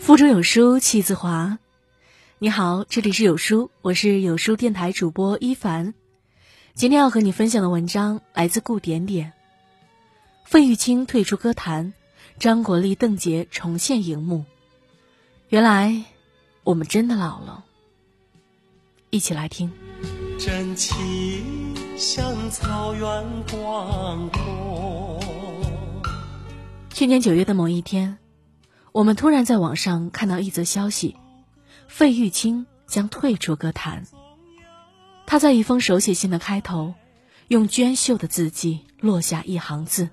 腹中有书气自华。你好，这里是有书，我是有书电台主播一凡。今天要和你分享的文章来自顾点点。费玉清退出歌坛，张国立、邓婕重现荧幕。原来，我们真的老了。一起来听。真情像草原广阔。去年九月的某一天。我们突然在网上看到一则消息，费玉清将退出歌坛。他在一封手写信的开头，用娟秀的字迹落下一行字：“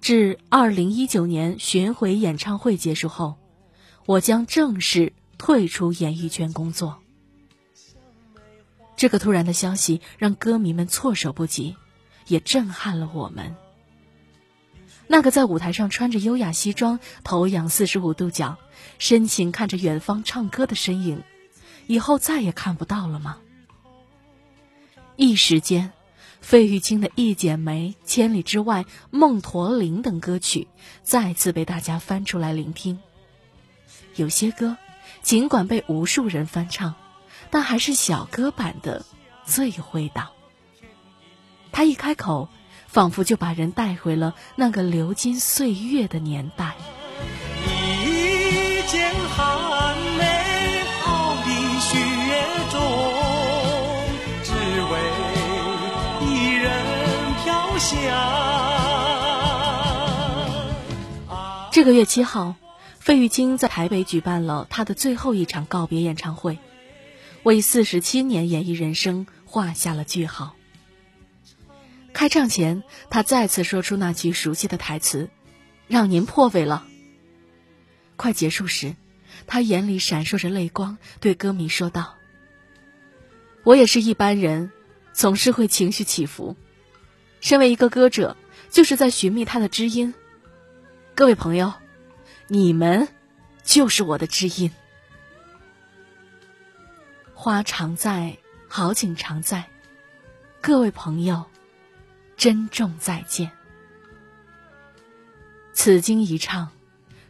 至二零一九年巡回演唱会结束后，我将正式退出演艺圈工作。”这个突然的消息让歌迷们措手不及，也震撼了我们。那个在舞台上穿着优雅西装、头仰四十五度角、深情看着远方唱歌的身影，以后再也看不到了吗？一时间，费玉清的《一剪梅》《千里之外》《梦驼铃》等歌曲再次被大家翻出来聆听。有些歌，尽管被无数人翻唱，但还是小歌版的最会道。他一开口。仿佛就把人带回了那个流金岁月的年代。一剪寒梅傲立雪中，只为一人飘香。这个月七号，费玉清在台北举办了他的最后一场告别演唱会，为四十七年演艺人生画下了句号。开唱前，他再次说出那句熟悉的台词：“让您破费了。”快结束时，他眼里闪烁着泪光，对歌迷说道：“我也是一般人，总是会情绪起伏。身为一个歌者，就是在寻觅他的知音。各位朋友，你们就是我的知音。花常在，好景常在。各位朋友。”珍重再见。此经一唱，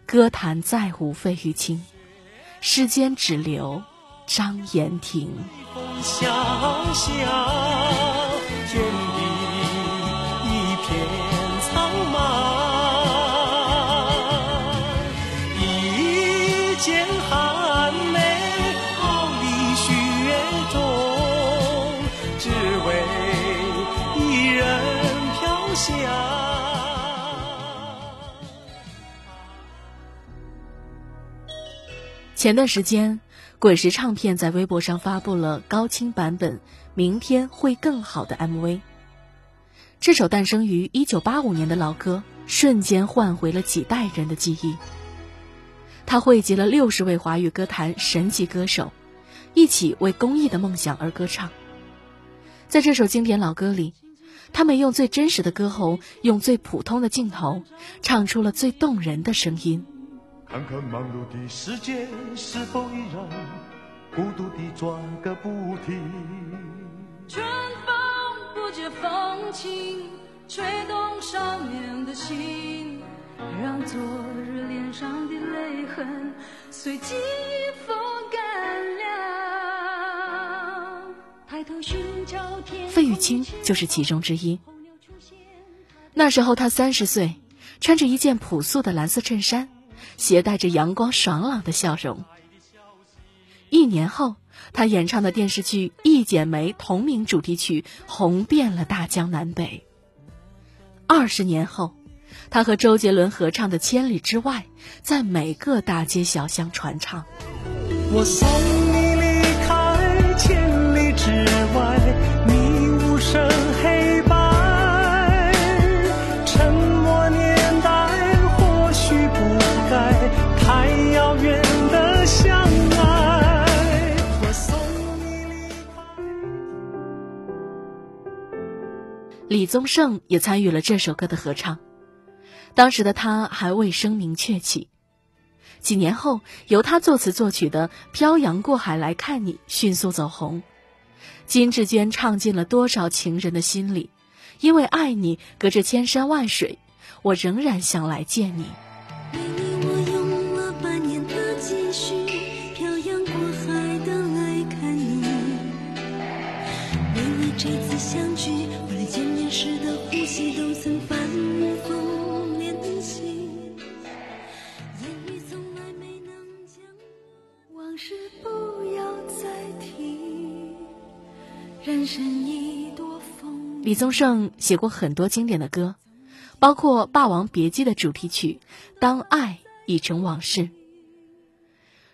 歌坛再无费玉清，世间只留张延廷。前段时间，滚石唱片在微博上发布了高清版本《明天会更好》的 MV。这首诞生于1985年的老歌，瞬间唤回了几代人的记忆。它汇集了六十位华语歌坛神级歌手，一起为公益的梦想而歌唱。在这首经典老歌里，他们用最真实的歌喉，用最普通的镜头，唱出了最动人的声音。看看忙碌的世界是否依然孤独地转个不停。春风不解风情，吹动少年的心，让昨日脸上的泪痕随季风干了。抬头寻找天。费玉清就是其中之一。那时候他三十岁，穿着一件朴素的蓝色衬衫。携带着阳光爽朗的笑容。一年后，他演唱的电视剧《一剪梅》同名主题曲红遍了大江南北。二十年后，他和周杰伦合唱的《千里之外》在每个大街小巷传唱。我送李宗盛也参与了这首歌的合唱，当时的他还未声名鹊起。几年后，由他作词作曲的《漂洋过海来看你》迅速走红，金志娟唱进了多少情人的心里？因为爱你，隔着千山万水，我仍然想来见你。漂洋过海的来看你，为了这次相曾反复练习。言语从来没能将往事不要再提，人生一朵风。李宗盛写过很多经典的歌，包括《霸王别姬》的主题曲《当爱已成往事》。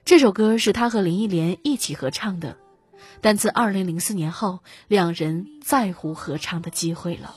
这首歌是他和林忆莲一起合唱的，但自2004年后，两人再无合唱的机会了。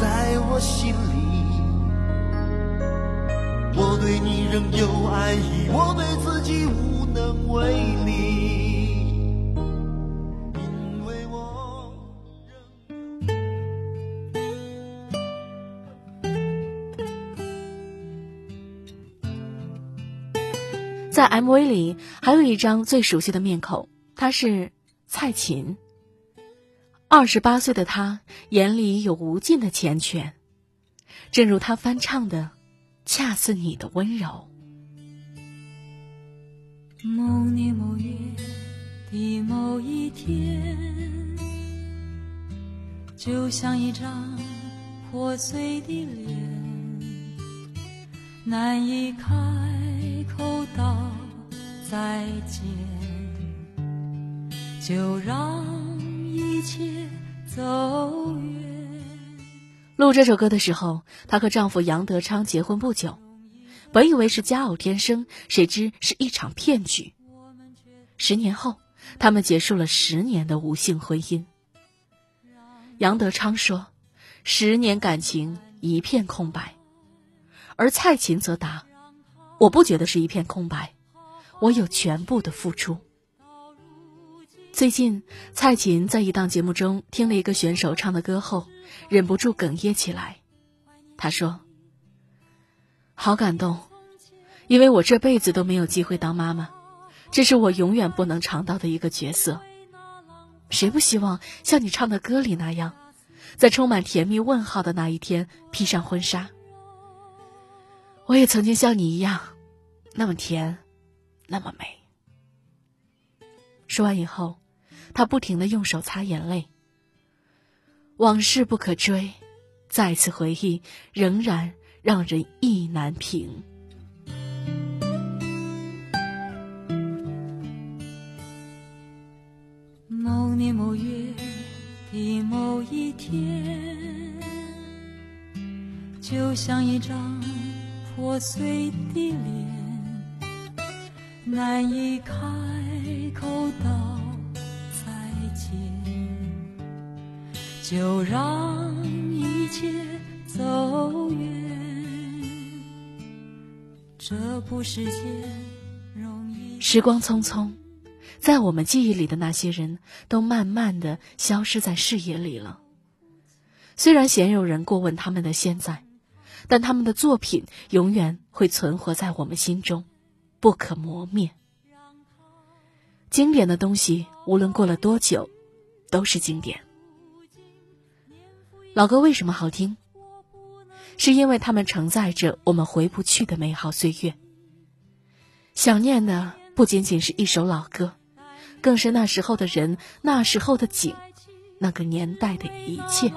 在我心里。我对你仍有爱意，我对自己无能为力，因为我在 MV 里还有一张最熟悉的面孔，她是蔡琴。二十八岁的他眼里有无尽的缱绻，正如他翻唱的，恰似你的温柔。某年某月的某一天，就像一张破碎的脸，难以开口道再见，就让走远。录这首歌的时候，她和丈夫杨德昌结婚不久，本以为是佳偶天生，谁知是一场骗局。十年后，他们结束了十年的无性婚姻。杨德昌说：“十年感情一片空白。”而蔡琴则答：“我不觉得是一片空白，我有全部的付出。”最近，蔡琴在一档节目中听了一个选手唱的歌后，忍不住哽咽起来。她说：“好感动，因为我这辈子都没有机会当妈妈，这是我永远不能尝到的一个角色。谁不希望像你唱的歌里那样，在充满甜蜜问号的那一天披上婚纱？我也曾经像你一样，那么甜，那么美。”说完以后，他不停的用手擦眼泪。往事不可追，再次回忆仍然让人意难平。某年某月的某一天，就像一张破碎的脸，难以开口道就让一切走远。这不是件容易。时光匆匆，在我们记忆里的那些人都慢慢的消失在视野里了。虽然鲜有人过问他们的现在，但他们的作品永远会存活在我们心中，不可磨灭。经典的东西，无论过了多久，都是经典。老歌为什么好听？是因为它们承载着我们回不去的美好岁月。想念的不仅仅是一首老歌，更是那时候的人、那时候的景、那个年代的一切。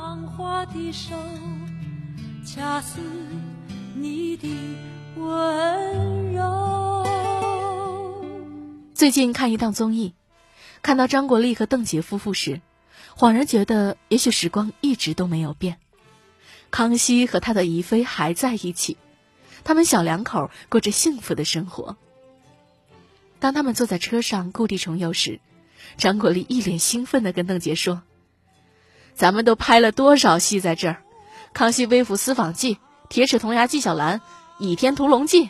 最近看一档综艺，看到张国立和邓婕夫妇时，恍然觉得，也许时光一直都没有变。康熙和他的宜妃还在一起，他们小两口过着幸福的生活。当他们坐在车上故地重游时，张国立一脸兴奋地跟邓婕说：“咱们都拍了多少戏在这儿，《康熙微服私访记》《铁齿铜牙纪晓岚》《倚天屠龙记》。”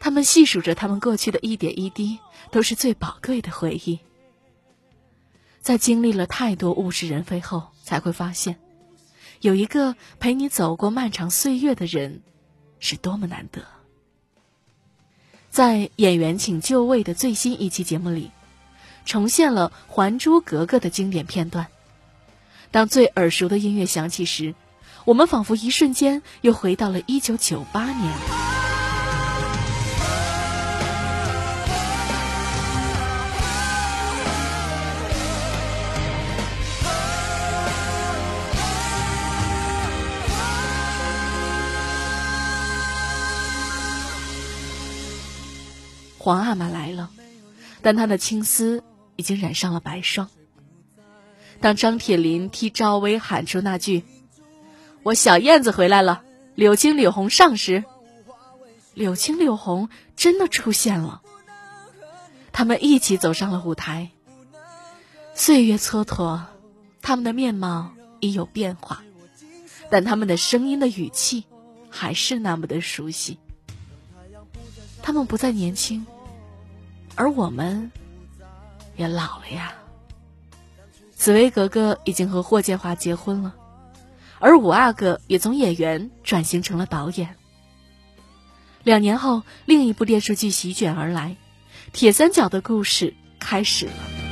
他们细数着他们过去的一点一滴，都是最宝贵的回忆。在经历了太多物是人非后，才会发现，有一个陪你走过漫长岁月的人，是多么难得。在演员请就位的最新一期节目里，重现了《还珠格格》的经典片段。当最耳熟的音乐响起时，我们仿佛一瞬间又回到了一九九八年。皇阿玛来了，但他的青丝已经染上了白霜。当张铁林替赵薇喊出那句“我小燕子回来了，柳青柳红上”时，柳青柳红真的出现了。他们一起走上了舞台。岁月蹉跎，他们的面貌已有变化，但他们的声音的语气还是那么的熟悉。他们不再年轻。而我们也老了呀。紫薇格格已经和霍建华结婚了，而五阿哥也从演员转型成了导演。两年后，另一部电视剧席卷而来，《铁三角》的故事开始了。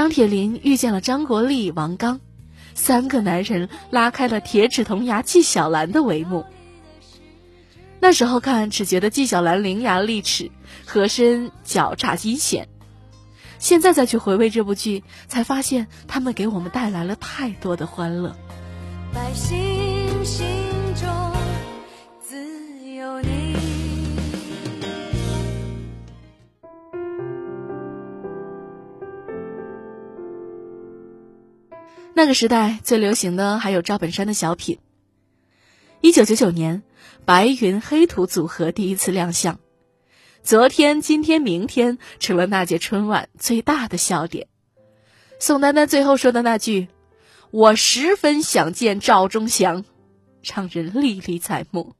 张铁林遇见了张国立、王刚，三个男人拉开了铁齿铜牙纪晓岚的帷幕。那时候看只觉得纪晓岚伶牙俐齿，和珅狡诈阴险，现在再去回味这部剧，才发现他们给我们带来了太多的欢乐。那个时代最流行的还有赵本山的小品。一九九九年，白云黑土组合第一次亮相，昨天、今天、明天成了那届春晚最大的笑点。宋丹丹最后说的那句“我十分想见赵忠祥”，让人历历在目。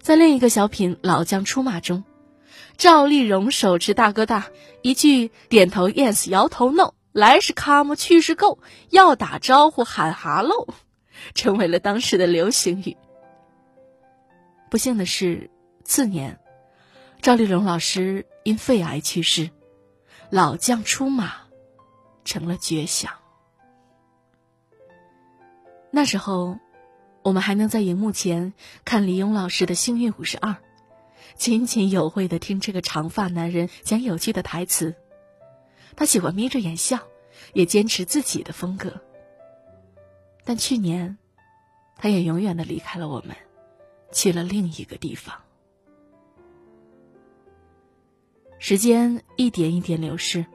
在另一个小品《老将出马》中，赵丽蓉手持大哥大，一句点头 yes，摇头 no。来是 come，去是 go，要打招呼喊哈喽，成为了当时的流行语。不幸的是，次年，赵丽蓉老师因肺癌去世，老将出马成了绝响。那时候，我们还能在荧幕前看李咏老师的《幸运五十二》，津津有味的听这个长发男人讲有趣的台词。他喜欢眯着眼笑，也坚持自己的风格。但去年，他也永远的离开了我们，去了另一个地方。时间一点一点流逝，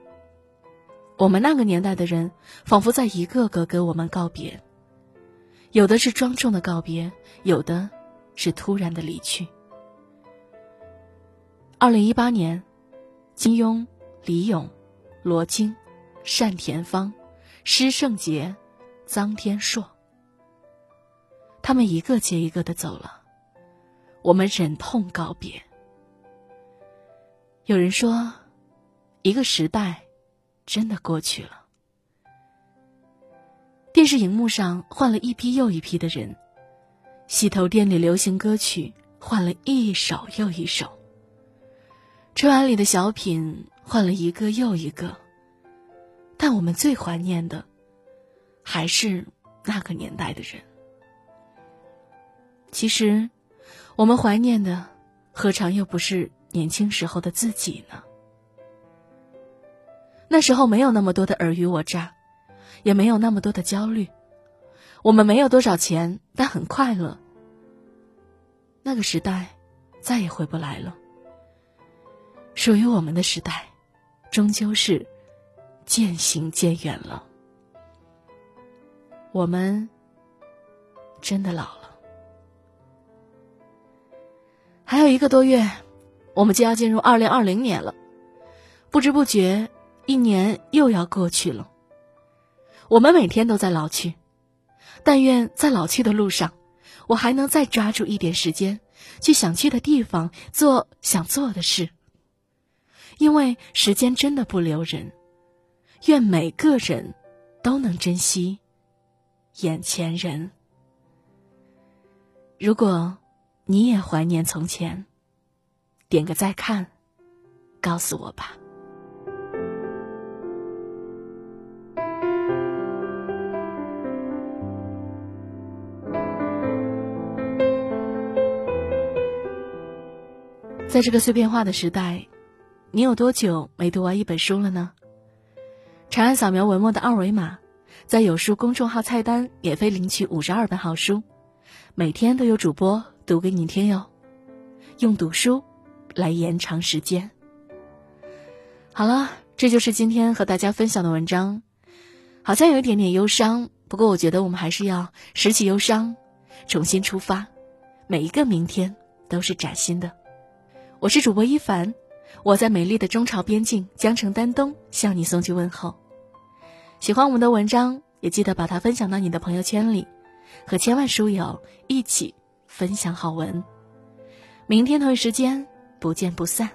我们那个年代的人，仿佛在一个个跟我们告别。有的是庄重的告别，有的是突然的离去。二零一八年，金庸、李咏。罗京、单田芳、施圣杰、臧天朔，他们一个接一个的走了，我们忍痛告别。有人说，一个时代真的过去了。电视荧幕上换了一批又一批的人，洗头店里流行歌曲换了一首又一首，春晚里的小品。换了一个又一个，但我们最怀念的，还是那个年代的人。其实，我们怀念的，何尝又不是年轻时候的自己呢？那时候没有那么多的尔虞我诈，也没有那么多的焦虑，我们没有多少钱，但很快乐。那个时代，再也回不来了。属于我们的时代。终究是渐行渐远了，我们真的老了。还有一个多月，我们就要进入二零二零年了，不知不觉，一年又要过去了。我们每天都在老去，但愿在老去的路上，我还能再抓住一点时间，去想去的地方，做想做的事。因为时间真的不留人，愿每个人都能珍惜眼前人。如果你也怀念从前，点个再看，告诉我吧。在这个碎片化的时代，你有多久没读完一本书了呢？长按扫描文末的二维码，在有书公众号菜单免费领取五十二本好书，每天都有主播读给你听哟。用读书来延长时间。好了，这就是今天和大家分享的文章，好像有一点点忧伤，不过我觉得我们还是要拾起忧伤，重新出发，每一个明天都是崭新的。我是主播一凡，我在美丽的中朝边境江城丹东向你送去问候。喜欢我们的文章，也记得把它分享到你的朋友圈里，和千万书友一起分享好文。明天同一时间不见不散。